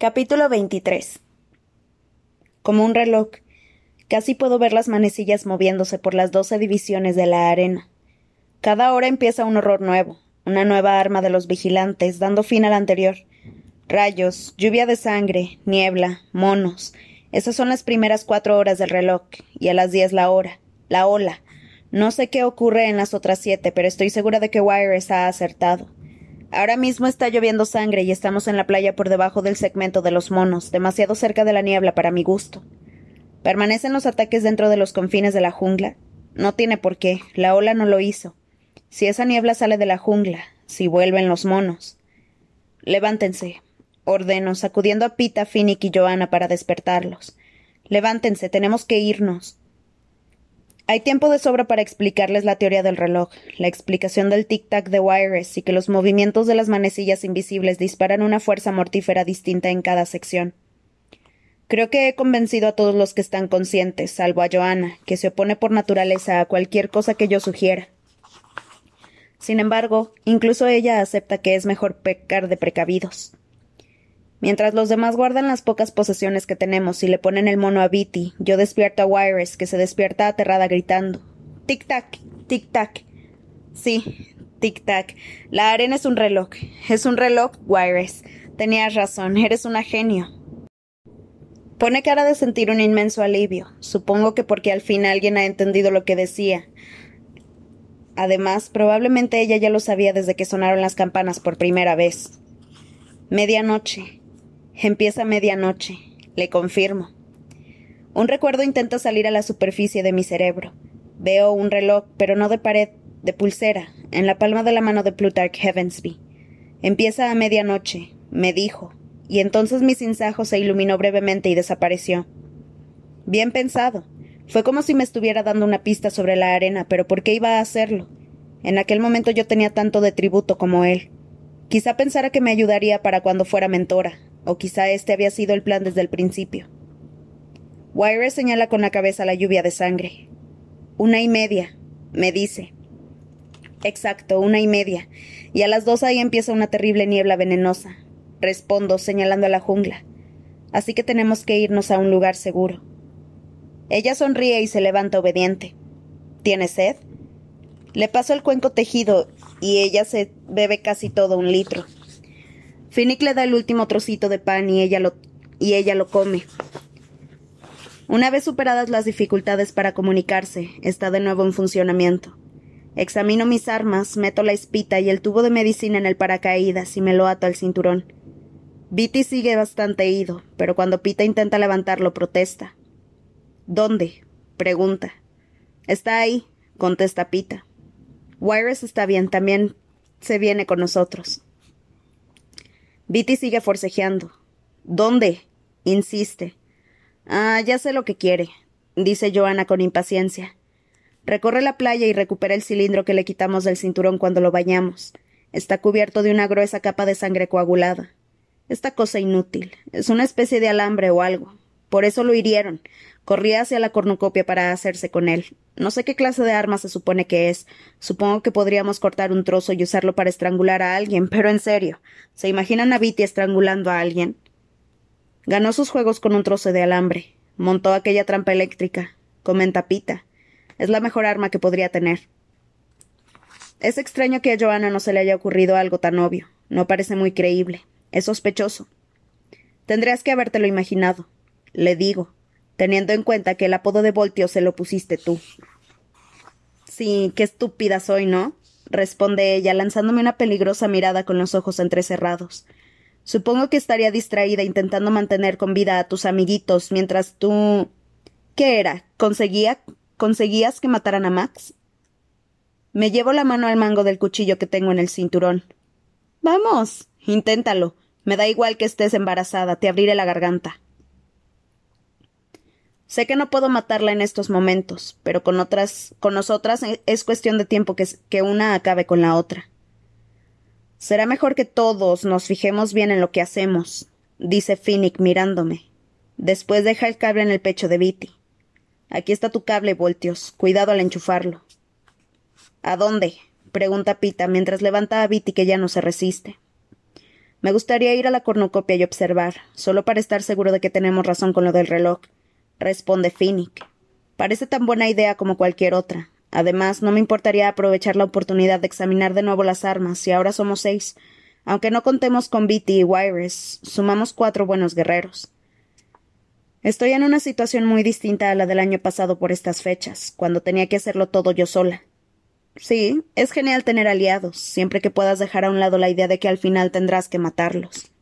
Capítulo 23 Como un reloj, casi puedo ver las manecillas moviéndose por las doce divisiones de la arena. Cada hora empieza un horror nuevo, una nueva arma de los vigilantes, dando fin al anterior. Rayos, lluvia de sangre, niebla, monos. Esas son las primeras cuatro horas del reloj, y a las diez la hora, la ola. No sé qué ocurre en las otras siete, pero estoy segura de que Wires ha acertado. Ahora mismo está lloviendo sangre y estamos en la playa por debajo del segmento de los monos, demasiado cerca de la niebla para mi gusto. ¿Permanecen los ataques dentro de los confines de la jungla? No tiene por qué, la ola no lo hizo. Si esa niebla sale de la jungla, si vuelven los monos. Levántense, ordeno, sacudiendo a Pita, Finnick y Joanna para despertarlos. Levántense, tenemos que irnos. Hay tiempo de sobra para explicarles la teoría del reloj, la explicación del tic-tac de Wires y que los movimientos de las manecillas invisibles disparan una fuerza mortífera distinta en cada sección. Creo que he convencido a todos los que están conscientes, salvo a Joanna, que se opone por naturaleza a cualquier cosa que yo sugiera. Sin embargo, incluso ella acepta que es mejor pecar de precavidos. Mientras los demás guardan las pocas posesiones que tenemos y le ponen el mono a Bitty, yo despierto a Wires, que se despierta aterrada gritando. Tic-tac, tic-tac. Sí, tic-tac. La arena es un reloj. Es un reloj, Wires. Tenías razón, eres una genio. Pone cara de sentir un inmenso alivio. Supongo que porque al fin alguien ha entendido lo que decía. Además, probablemente ella ya lo sabía desde que sonaron las campanas por primera vez. Medianoche. Empieza medianoche, le confirmo. Un recuerdo intenta salir a la superficie de mi cerebro. Veo un reloj, pero no de pared, de pulsera, en la palma de la mano de Plutarch Heavensby. Empieza a medianoche, me dijo, y entonces mi sinsajo se iluminó brevemente y desapareció. Bien pensado. Fue como si me estuviera dando una pista sobre la arena, pero ¿por qué iba a hacerlo? En aquel momento yo tenía tanto de tributo como él. Quizá pensara que me ayudaría para cuando fuera mentora, o quizá este había sido el plan desde el principio. Wire señala con la cabeza la lluvia de sangre. Una y media, me dice. Exacto, una y media. Y a las dos ahí empieza una terrible niebla venenosa. Respondo, señalando a la jungla. Así que tenemos que irnos a un lugar seguro. Ella sonríe y se levanta obediente. ¿Tiene sed? Le paso el cuenco tejido y ella se bebe casi todo un litro. Finnick le da el último trocito de pan y ella lo, y ella lo come. Una vez superadas las dificultades para comunicarse, está de nuevo en funcionamiento. Examino mis armas, meto la espita y el tubo de medicina en el paracaídas y me lo ato al cinturón. Bitty sigue bastante ido, pero cuando Pita intenta levantarlo protesta. ¿Dónde? pregunta. Está ahí, contesta Pita. Wires está bien, también se viene con nosotros. Bitty sigue forcejeando. ¿Dónde? insiste. Ah, ya sé lo que quiere, dice Joana con impaciencia. Recorre la playa y recupera el cilindro que le quitamos del cinturón cuando lo bañamos. Está cubierto de una gruesa capa de sangre coagulada. Esta cosa inútil. Es una especie de alambre o algo. Por eso lo hirieron. Corría hacia la cornucopia para hacerse con él. No sé qué clase de arma se supone que es. Supongo que podríamos cortar un trozo y usarlo para estrangular a alguien, pero en serio, ¿se imaginan a Viti estrangulando a alguien? Ganó sus juegos con un trozo de alambre. Montó aquella trampa eléctrica. Comenta Pita. Es la mejor arma que podría tener. Es extraño que a Joana no se le haya ocurrido algo tan obvio. No parece muy creíble. Es sospechoso. Tendrías que habértelo imaginado. Le digo teniendo en cuenta que el apodo de Voltio se lo pusiste tú. Sí, qué estúpida soy, ¿no? responde ella, lanzándome una peligrosa mirada con los ojos entrecerrados. Supongo que estaría distraída intentando mantener con vida a tus amiguitos mientras tú. ¿Qué era? ¿Conseguía? ¿Conseguías que mataran a Max? Me llevo la mano al mango del cuchillo que tengo en el cinturón. Vamos, inténtalo. Me da igual que estés embarazada, te abriré la garganta. Sé que no puedo matarla en estos momentos, pero con otras, con nosotras es cuestión de tiempo que, que una acabe con la otra. Será mejor que todos nos fijemos bien en lo que hacemos, dice Finnick mirándome. Después deja el cable en el pecho de Bitty. Aquí está tu cable, Voltios. Cuidado al enchufarlo. ¿A dónde? pregunta Pita mientras levanta a Bitty que ya no se resiste. Me gustaría ir a la cornucopia y observar, solo para estar seguro de que tenemos razón con lo del reloj. Responde Finnick. Parece tan buena idea como cualquier otra. Además, no me importaría aprovechar la oportunidad de examinar de nuevo las armas, y ahora somos seis. Aunque no contemos con Beatty y Wires, sumamos cuatro buenos guerreros. Estoy en una situación muy distinta a la del año pasado por estas fechas, cuando tenía que hacerlo todo yo sola. Sí, es genial tener aliados, siempre que puedas dejar a un lado la idea de que al final tendrás que matarlos.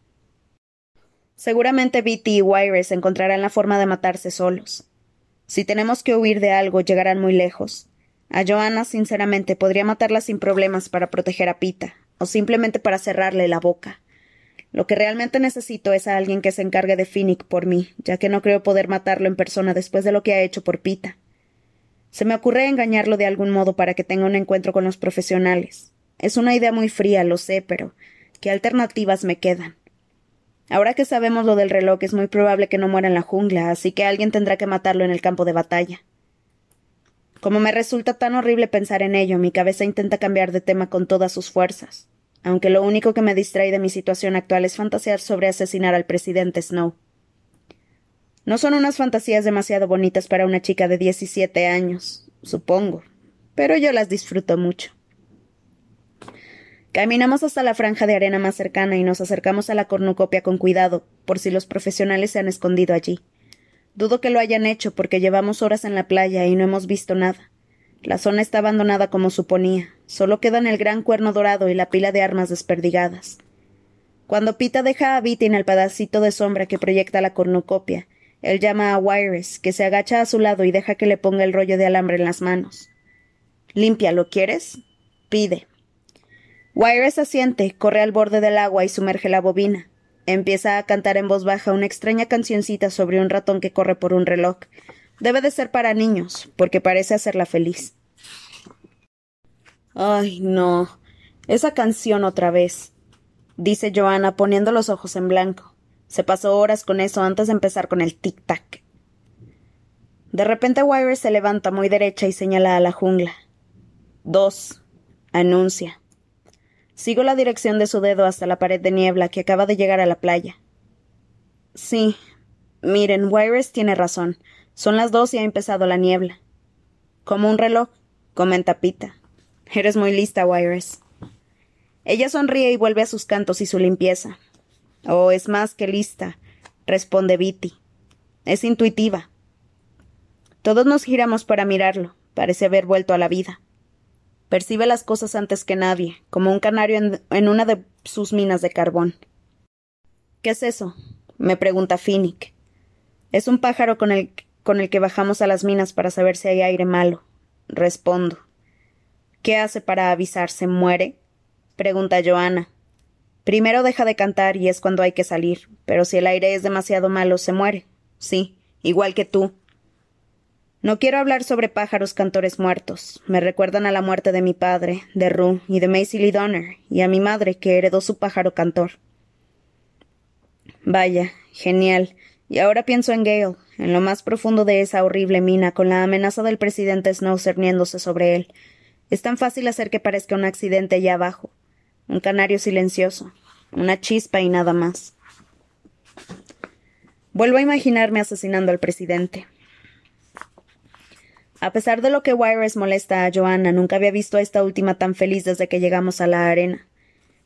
Seguramente Beatty y Wires encontrarán la forma de matarse solos. Si tenemos que huir de algo, llegarán muy lejos. A Joanna, sinceramente, podría matarla sin problemas para proteger a Pita, o simplemente para cerrarle la boca. Lo que realmente necesito es a alguien que se encargue de Finnick por mí, ya que no creo poder matarlo en persona después de lo que ha hecho por Pita. Se me ocurre engañarlo de algún modo para que tenga un encuentro con los profesionales. Es una idea muy fría, lo sé, pero ¿qué alternativas me quedan? Ahora que sabemos lo del reloj, es muy probable que no muera en la jungla, así que alguien tendrá que matarlo en el campo de batalla. Como me resulta tan horrible pensar en ello, mi cabeza intenta cambiar de tema con todas sus fuerzas aunque lo único que me distrae de mi situación actual es fantasear sobre asesinar al presidente Snow. No son unas fantasías demasiado bonitas para una chica de diecisiete años, supongo, pero yo las disfruto mucho. Caminamos hasta la franja de arena más cercana y nos acercamos a la cornucopia con cuidado, por si los profesionales se han escondido allí. Dudo que lo hayan hecho porque llevamos horas en la playa y no hemos visto nada. La zona está abandonada como suponía. Solo quedan el gran cuerno dorado y la pila de armas desperdigadas. Cuando Pita deja a Viti en el pedacito de sombra que proyecta la cornucopia, él llama a Wires, que se agacha a su lado y deja que le ponga el rollo de alambre en las manos. Limpia, ¿lo quieres? pide. Wires asiente, corre al borde del agua y sumerge la bobina. Empieza a cantar en voz baja una extraña cancioncita sobre un ratón que corre por un reloj, Debe de ser para niños, porque parece hacerla feliz. Ay, no. Esa canción otra vez. dice Joanna poniendo los ojos en blanco. Se pasó horas con eso antes de empezar con el tic-tac. De repente Wire se levanta muy derecha y señala a la jungla. Dos. anuncia. Sigo la dirección de su dedo hasta la pared de niebla que acaba de llegar a la playa. Sí. Miren, Wires tiene razón. Son las dos y ha empezado la niebla. Como un reloj, comenta Pita. Eres muy lista, Wires. Ella sonríe y vuelve a sus cantos y su limpieza. Oh, es más que lista, responde Bitty. Es intuitiva. Todos nos giramos para mirarlo. Parece haber vuelto a la vida. Percibe las cosas antes que nadie, como un canario en, una de sus minas de carbón. ¿Qué es eso? me pregunta Finnick. Es un pájaro con el que bajamos a las minas para saber si hay aire malo. Respondo. ¿Qué hace para avisar? ¿Se muere? pregunta Joana. Primero deja de cantar y es cuando hay que salir, pero si el aire es demasiado malo, se muere. Sí, igual que tú. No quiero hablar sobre pájaros cantores muertos. Me recuerdan a la muerte de mi padre, de Rue y de Macy Lee Donner, y a mi madre, que heredó su pájaro cantor. Vaya, genial. Y ahora pienso en Gale, en lo más profundo de esa horrible mina, con la amenaza del presidente Snow cerniéndose sobre él. Es tan fácil hacer que parezca un accidente allá abajo. Un canario silencioso. Una chispa y nada más. Vuelvo a imaginarme asesinando al presidente. A pesar de lo que Wires molesta a Joanna, nunca había visto a esta última tan feliz desde que llegamos a la arena.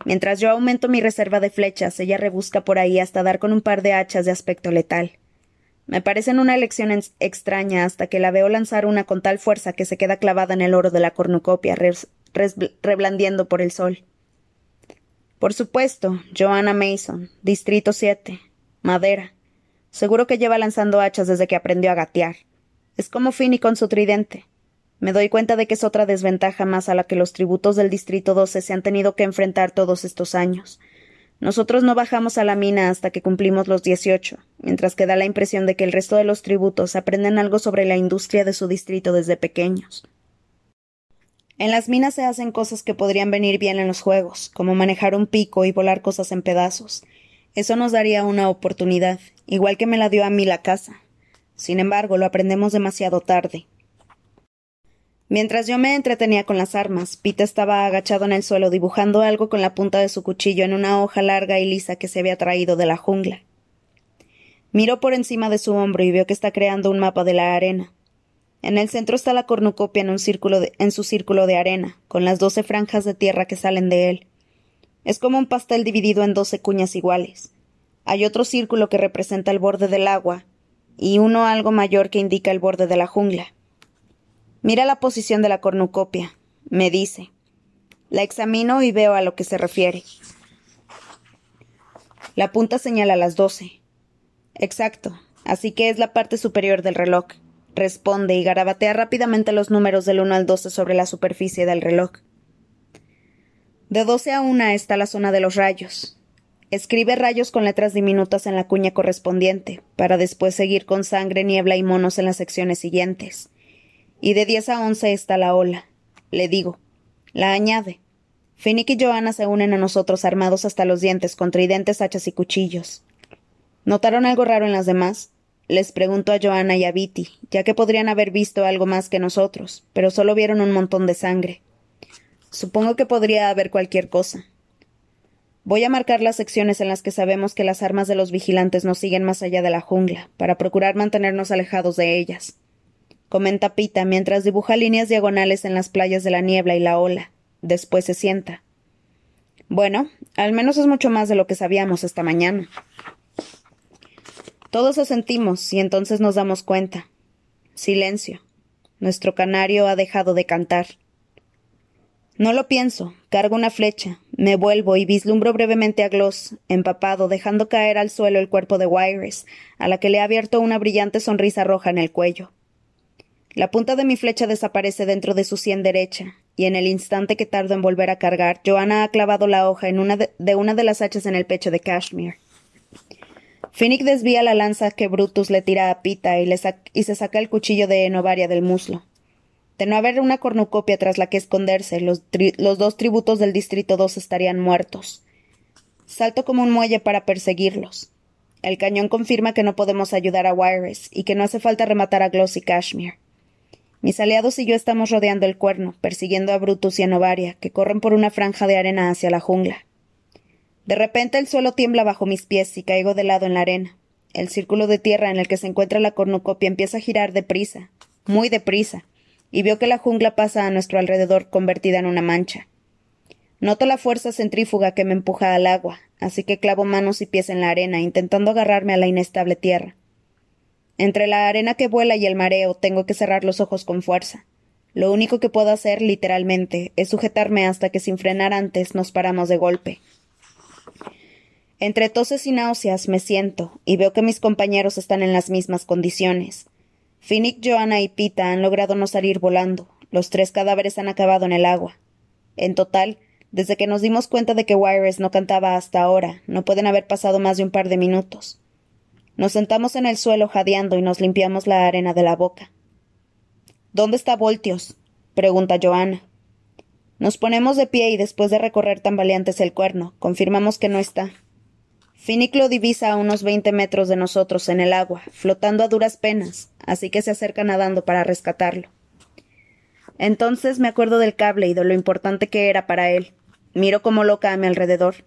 Mientras yo aumento mi reserva de flechas, ella rebusca por ahí hasta dar con un par de hachas de aspecto letal. Me parecen una elección extraña hasta que la veo lanzar una con tal fuerza que se queda clavada en el oro de la cornucopia, reblandiendo por el sol. Por supuesto, Joanna Mason, Distrito 7, madera. Seguro que lleva lanzando hachas desde que aprendió a gatear. Es como Finny con su tridente. Me doy cuenta de que es otra desventaja más a la que los tributos del Distrito 12 se han tenido que enfrentar todos estos años. Nosotros no bajamos a la mina hasta que cumplimos los dieciocho, mientras que da la impresión de que el resto de los tributos aprenden algo sobre la industria de su distrito desde pequeños. En las minas se hacen cosas que podrían venir bien en los juegos, como manejar un pico y volar cosas en pedazos. Eso nos daría una oportunidad, igual que me la dio a mí la casa. Sin embargo, lo aprendemos demasiado tarde. Mientras yo me entretenía con las armas, Pete estaba agachado en el suelo dibujando algo con la punta de su cuchillo en una hoja larga y lisa que se había traído de la jungla. Miro por encima de su hombro y veo que está creando un mapa de la arena. En el centro está la cornucopia en, un círculo en su círculo de arena, con las doce franjas de tierra que salen de él. Es como un pastel dividido en doce cuñas iguales. Hay otro círculo que representa el borde del agua, y uno algo mayor que indica el borde de la jungla. Mira la posición de la cornucopia, me dice. La examino y veo a lo que se refiere. La punta señala las doce. Exacto, así que es la parte superior del reloj. Responde y garabatea rápidamente los números del 1 al 12 sobre la superficie del reloj. De 12 a 1 está la zona de los rayos. Escribe rayos con letras diminutas en la cuña correspondiente, para después seguir con sangre, niebla y monos en las secciones siguientes. Y de diez a once está la ola. Le digo. La añade. Finnick y Johanna se unen a nosotros armados hasta los dientes con tridentes, hachas y cuchillos. ¿Notaron algo raro en las demás? Les pregunto a Johanna y a Viti, ya que podrían haber visto algo más que nosotros, pero solo vieron un montón de sangre. Supongo que podría haber cualquier cosa. Voy a marcar las secciones en las que sabemos que las armas de los vigilantes nos siguen más allá de la jungla, para procurar mantenernos alejados de ellas comenta Pita mientras dibuja líneas diagonales en las playas de la niebla y la ola. Después se sienta. Bueno, al menos es mucho más de lo que sabíamos esta mañana. Todos sentimos y entonces nos damos cuenta. Silencio. Nuestro canario ha dejado de cantar. No lo pienso, cargo una flecha, me vuelvo y vislumbro brevemente a Gloss, empapado, dejando caer al suelo el cuerpo de Wires, a la que le ha abierto una brillante sonrisa roja en el cuello. La punta de mi flecha desaparece dentro de su sien derecha, y en el instante que tardo en volver a cargar, Joanna ha clavado la hoja en una de, una de las hachas en el pecho de Kashmir. Finnick desvía la lanza que Brutus le tira a Pita y, y se saca el cuchillo de Enovaria del muslo. De no haber una cornucopia tras la que esconderse, los, dos tributos del Distrito 2 estarían muertos. Salto como un muelle para perseguirlos. El cañón confirma que no podemos ayudar a Wires y que no hace falta rematar a Gloss y Kashmir. Mis aliados y yo estamos rodeando el cuerno, persiguiendo a Brutus y a Novaria, que corren por una franja de arena hacia la jungla. De repente el suelo tiembla bajo mis pies y caigo de lado en la arena. El círculo de tierra en el que se encuentra la cornucopia empieza a girar deprisa, muy deprisa, y veo que la jungla pasa a nuestro alrededor convertida en una mancha. Noto la fuerza centrífuga que me empuja al agua, así que clavo manos y pies en la arena, intentando agarrarme a la inestable tierra. Entre la arena que vuela y el mareo tengo que cerrar los ojos con fuerza. Lo único que puedo hacer, literalmente, es sujetarme hasta que sin frenar antes nos paramos de golpe. Entre toses y náuseas me siento y veo que mis compañeros están en las mismas condiciones. Finnick, Joanna y Pita han logrado no salir volando. Los tres cadáveres han acabado en el agua. En total, desde que nos dimos cuenta de que Wires no cantaba hasta ahora, no pueden haber pasado más de un par de minutos. Nos sentamos en el suelo jadeando y nos limpiamos la arena de la boca. ¿Dónde está Voltios? pregunta Joana. Nos ponemos de pie y después de recorrer tambaleantes el cuerno, confirmamos que no está. Lo divisa a unos veinte metros de nosotros en el agua, flotando a duras penas, así que se acerca nadando para rescatarlo. Entonces me acuerdo del cable y de lo importante que era para él. Miro como loca a mi alrededor.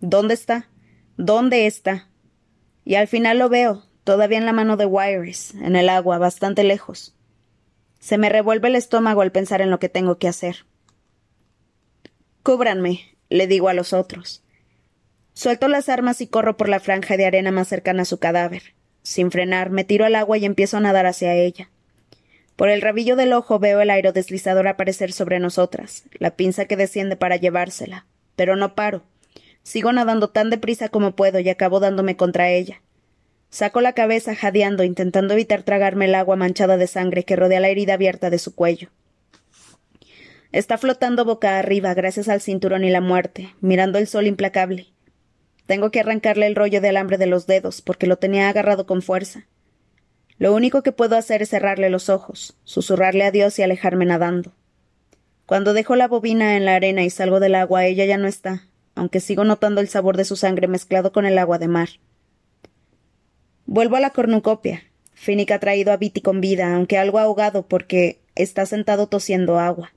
¿Dónde está? ¿Dónde está? Y al final lo veo, todavía en la mano de Wires, en el agua, bastante lejos. Se me revuelve el estómago al pensar en lo que tengo que hacer. Cúbranme, le digo a los otros. Suelto las armas y corro por la franja de arena más cercana a su cadáver. Sin frenar, me tiro al agua y empiezo a nadar hacia ella. Por el rabillo del ojo veo el aerodeslizador aparecer sobre nosotras, la pinza que desciende para llevársela. Pero no paro. Sigo nadando tan deprisa como puedo y acabo dándome contra ella. Saco la cabeza jadeando, intentando evitar tragarme el agua manchada de sangre que rodea la herida abierta de su cuello. Está flotando boca arriba gracias al cinturón y la muerte, mirando el sol implacable. Tengo que arrancarle el rollo de alambre de los dedos, porque lo tenía agarrado con fuerza. Lo único que puedo hacer es cerrarle los ojos, susurrarle adiós y alejarme nadando. Cuando dejo la bobina en la arena y salgo del agua, ella ya no está, aunque sigo notando el sabor de su sangre mezclado con el agua de mar. Vuelvo a la cornucopia. Finnick ha traído a Viti con vida, aunque algo ahogado porque está sentado tosiendo agua.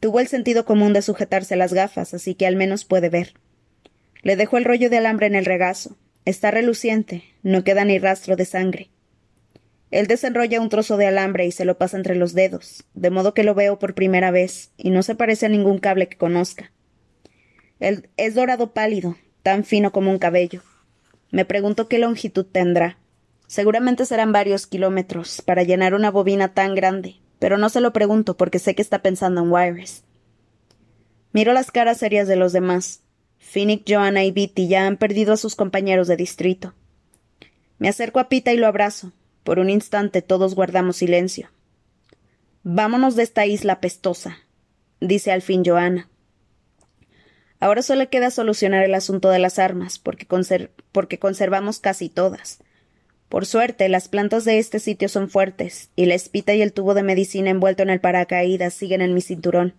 Tuvo el sentido común de sujetarse las gafas, así que al menos puede ver. Le dejo el rollo de alambre en el regazo. Está reluciente, no queda ni rastro de sangre. Él desenrolla un trozo de alambre y se lo pasa entre los dedos, de modo que lo veo por primera vez, y no se parece a ningún cable que conozca. Él es dorado pálido, tan fino como un cabello. Me pregunto qué longitud tendrá. Seguramente serán varios kilómetros para llenar una bobina tan grande, pero no se lo pregunto porque sé que está pensando en Wires. Miro las caras serias de los demás. Finnick, Joanna y Bitty ya han perdido a sus compañeros de distrito. Me acerco a Pita y lo abrazo. Por un instante todos guardamos silencio. Vámonos de esta isla pestosa, dice al fin Joanna. Ahora solo queda solucionar el asunto de las armas, porque, porque conservamos casi todas. Por suerte, las plantas de este sitio son fuertes, y la espita y el tubo de medicina envuelto en el paracaídas siguen en mi cinturón.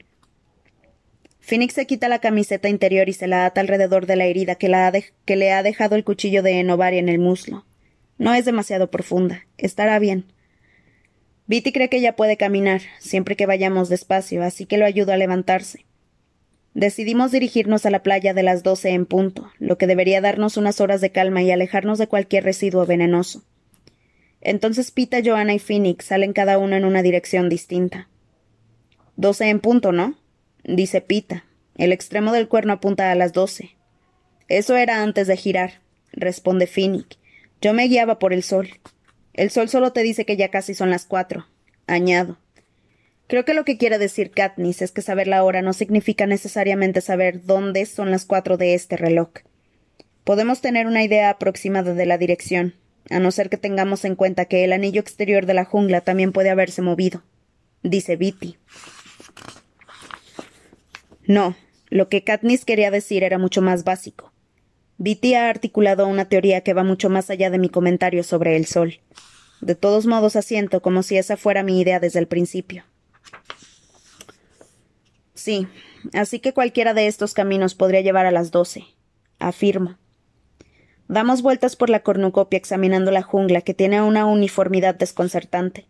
Phoenix se quita la camiseta interior y se la ata alrededor de la herida que, le ha dejado el cuchillo de Enovari en el muslo. No es demasiado profunda. Estará bien. Bitty cree que ya puede caminar, siempre que vayamos despacio, así que lo ayudo a levantarse. Decidimos dirigirnos a la playa de las doce en punto, lo que debería darnos unas horas de calma y alejarnos de cualquier residuo venenoso. Entonces Pita, Joanna y Phoenix salen cada uno en una dirección distinta. Doce en punto, ¿no? Dice Pita. El extremo del cuerno apunta a las doce. Eso era antes de girar, responde Phoenix. Yo me guiaba por el sol. El sol solo te dice que ya casi son las cuatro. Añado. Creo que lo que quiere decir Katniss es que saber la hora no significa necesariamente saber dónde son las cuatro de este reloj. Podemos tener una idea aproximada de la dirección, a no ser que tengamos en cuenta que el anillo exterior de la jungla también puede haberse movido, dice Bitty. No, lo que Katniss quería decir era mucho más básico. Bitty ha articulado una teoría que va mucho más allá de mi comentario sobre el sol. De todos modos asiento como si esa fuera mi idea desde el principio. Sí, así que cualquiera de estos caminos podría llevar a las doce. Afirmo. Damos vueltas por la cornucopia examinando la jungla, que tiene una uniformidad desconcertante.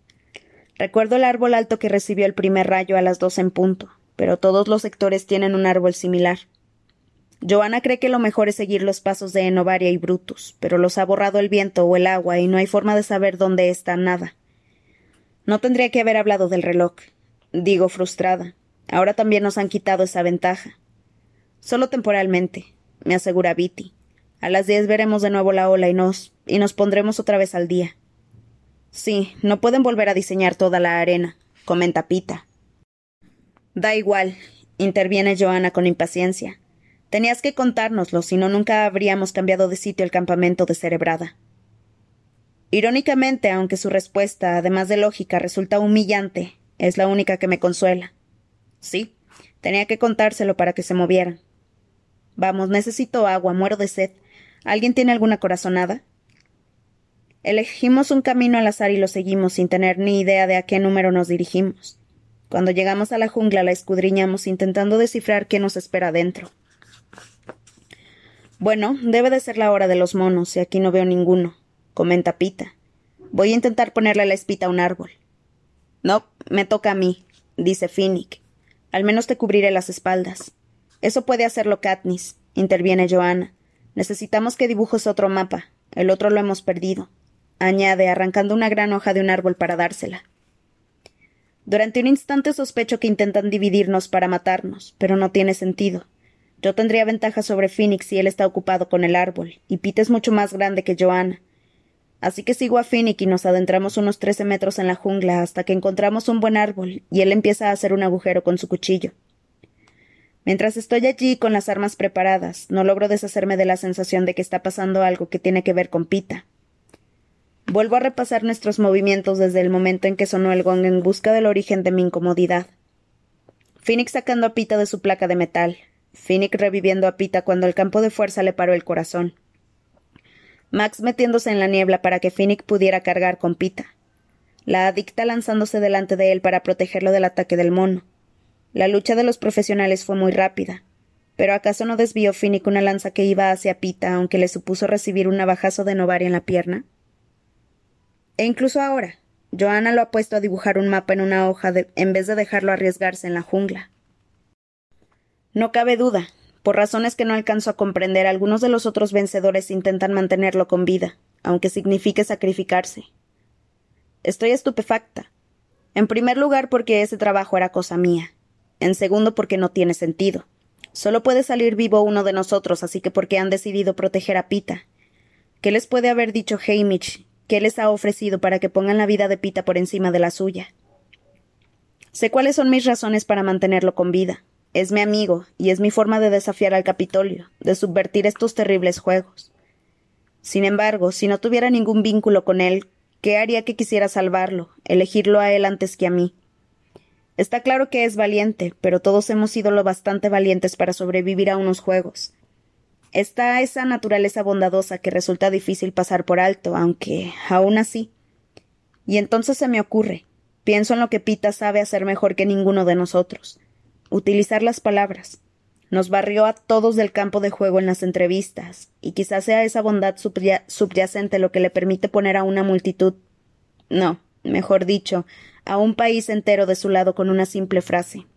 Recuerdo el árbol alto que recibió el primer rayo a las doce en punto, pero todos los sectores tienen un árbol similar. Joana cree que lo mejor es seguir los pasos de Enovaria y Brutus, pero los ha borrado el viento o el agua y no hay forma de saber dónde está nada. No tendría que haber hablado del reloj, digo frustrada. Ahora también nos han quitado esa ventaja. Solo temporalmente, me asegura Bitty. A las diez veremos de nuevo la ola y nos, y nos pondremos otra vez al día. Sí, no pueden volver a diseñar toda la arena, comenta Pita. Da igual, interviene Joana con impaciencia. Tenías que contárnoslo, si no nunca habríamos cambiado de sitio el campamento de Cerebrada. Irónicamente, aunque su respuesta, además de lógica, resulta humillante, es la única que me consuela. Sí, tenía que contárselo para que se movieran. Vamos, necesito agua, muero de sed. ¿Alguien tiene alguna corazonada? Elegimos un camino al azar y lo seguimos sin tener ni idea de a qué número nos dirigimos. Cuando llegamos a la jungla la escudriñamos intentando descifrar qué nos espera dentro. Bueno, debe de ser la hora de los monos, y aquí no veo ninguno, comenta Pita. Voy a intentar ponerle la espita a un árbol. No, me toca a mí, dice Finnick. Al menos te cubriré las espaldas. Eso puede hacerlo Katniss, interviene Joanna. Necesitamos que dibujes otro mapa. El otro lo hemos perdido. Añade, arrancando una gran hoja de un árbol para dársela. Durante un instante sospecho que intentan dividirnos para matarnos, pero no tiene sentido. Yo tendría ventaja sobre Phoenix si él está ocupado con el árbol, y Pete es mucho más grande que Joanna. Así que sigo a Finnick y nos adentramos unos trece metros en la jungla hasta que encontramos un buen árbol y él empieza a hacer un agujero con su cuchillo. Mientras estoy allí con las armas preparadas, no logro deshacerme de la sensación de que está pasando algo que tiene que ver con Pita. Vuelvo a repasar nuestros movimientos desde el momento en que sonó el gong en busca del origen de mi incomodidad. Phoenix sacando a Pita de su placa de metal, Phoenix reviviendo a Pita cuando el campo de fuerza le paró el corazón. Max metiéndose en la niebla para que Finnick pudiera cargar con Pita. La adicta lanzándose delante de él para protegerlo del ataque del mono. La lucha de los profesionales fue muy rápida. Pero ¿acaso no desvió Finnick una lanza que iba hacia Pita, aunque le supuso recibir un navajazo de Novaria en la pierna? E incluso ahora, Johanna lo ha puesto a dibujar un mapa en una hoja en vez de dejarlo arriesgarse en la jungla. No cabe duda. Por razones que no alcanzo a comprender, algunos de los otros vencedores intentan mantenerlo con vida, aunque signifique sacrificarse. Estoy estupefacta. En primer lugar, porque ese trabajo era cosa mía. En segundo, porque no tiene sentido. Solo puede salir vivo uno de nosotros, así que porque han decidido proteger a Pita. ¿Qué les puede haber dicho Hamish? ¿Qué les ha ofrecido para que pongan la vida de Pita por encima de la suya? Sé cuáles son mis razones para mantenerlo con vida. Es mi amigo, y es mi forma de desafiar al Capitolio, de subvertir estos terribles juegos. Sin embargo, si no tuviera ningún vínculo con él, ¿qué haría que quisiera salvarlo, elegirlo a él antes que a mí? Está claro que es valiente, pero todos hemos sido lo bastante valientes para sobrevivir a unos juegos. Está esa naturaleza bondadosa que resulta difícil pasar por alto, aunque aún así. Y entonces se me ocurre, pienso en lo que Pita sabe hacer mejor que ninguno de nosotros utilizar las palabras. Nos barrió a todos del campo de juego en las entrevistas, y quizás sea esa bondad subyacente lo que le permite poner a una multitud no, mejor dicho, a un país entero de su lado con una simple frase.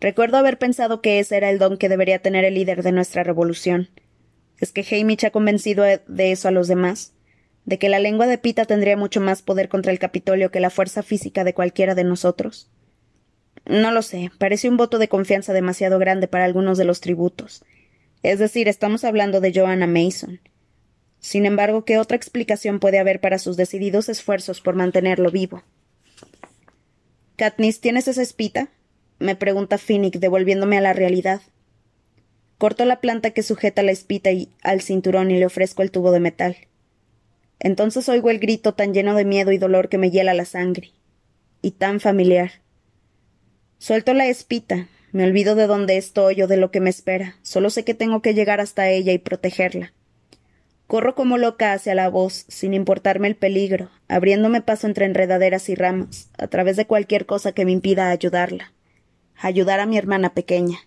Recuerdo haber pensado que ese era el don que debería tener el líder de nuestra revolución. ¿Es que Hamish ha convencido de eso a los demás? ¿De que la lengua de Pita tendría mucho más poder contra el Capitolio que la fuerza física de cualquiera de nosotros? No lo sé, parece un voto de confianza demasiado grande para algunos de los tributos. Es decir, estamos hablando de Joanna Mason. Sin embargo, ¿qué otra explicación puede haber para sus decididos esfuerzos por mantenerlo vivo? Katniss, ¿tienes esa espita? Me pregunta Finnick, devolviéndome a la realidad. Corto la planta que sujeta la espita y, al cinturón y le ofrezco el tubo de metal. Entonces oigo el grito tan lleno de miedo y dolor que me hiela la sangre. Y tan familiar. Suelto la espita, me olvido de dónde estoy o de lo que me espera, solo sé que tengo que llegar hasta ella y protegerla. Corro como loca hacia la voz, sin importarme el peligro, abriéndome paso entre enredaderas y ramas, a través de cualquier cosa que me impida ayudarla, ayudar a mi hermana pequeña.